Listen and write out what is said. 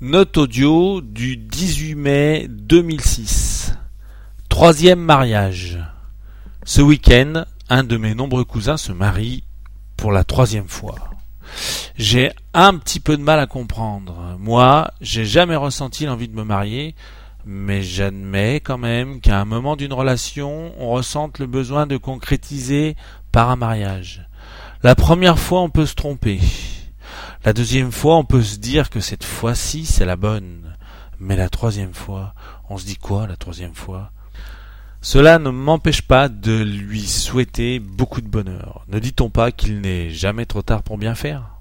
Note audio du 18 mai 2006. Troisième mariage. Ce week-end, un de mes nombreux cousins se marie pour la troisième fois. J'ai un petit peu de mal à comprendre. Moi, j'ai jamais ressenti l'envie de me marier, mais j'admets quand même qu'à un moment d'une relation, on ressente le besoin de concrétiser par un mariage. La première fois, on peut se tromper. La deuxième fois, on peut se dire que cette fois-ci, c'est la bonne. Mais la troisième fois, on se dit quoi la troisième fois? Cela ne m'empêche pas de lui souhaiter beaucoup de bonheur. Ne dit-on pas qu'il n'est jamais trop tard pour bien faire?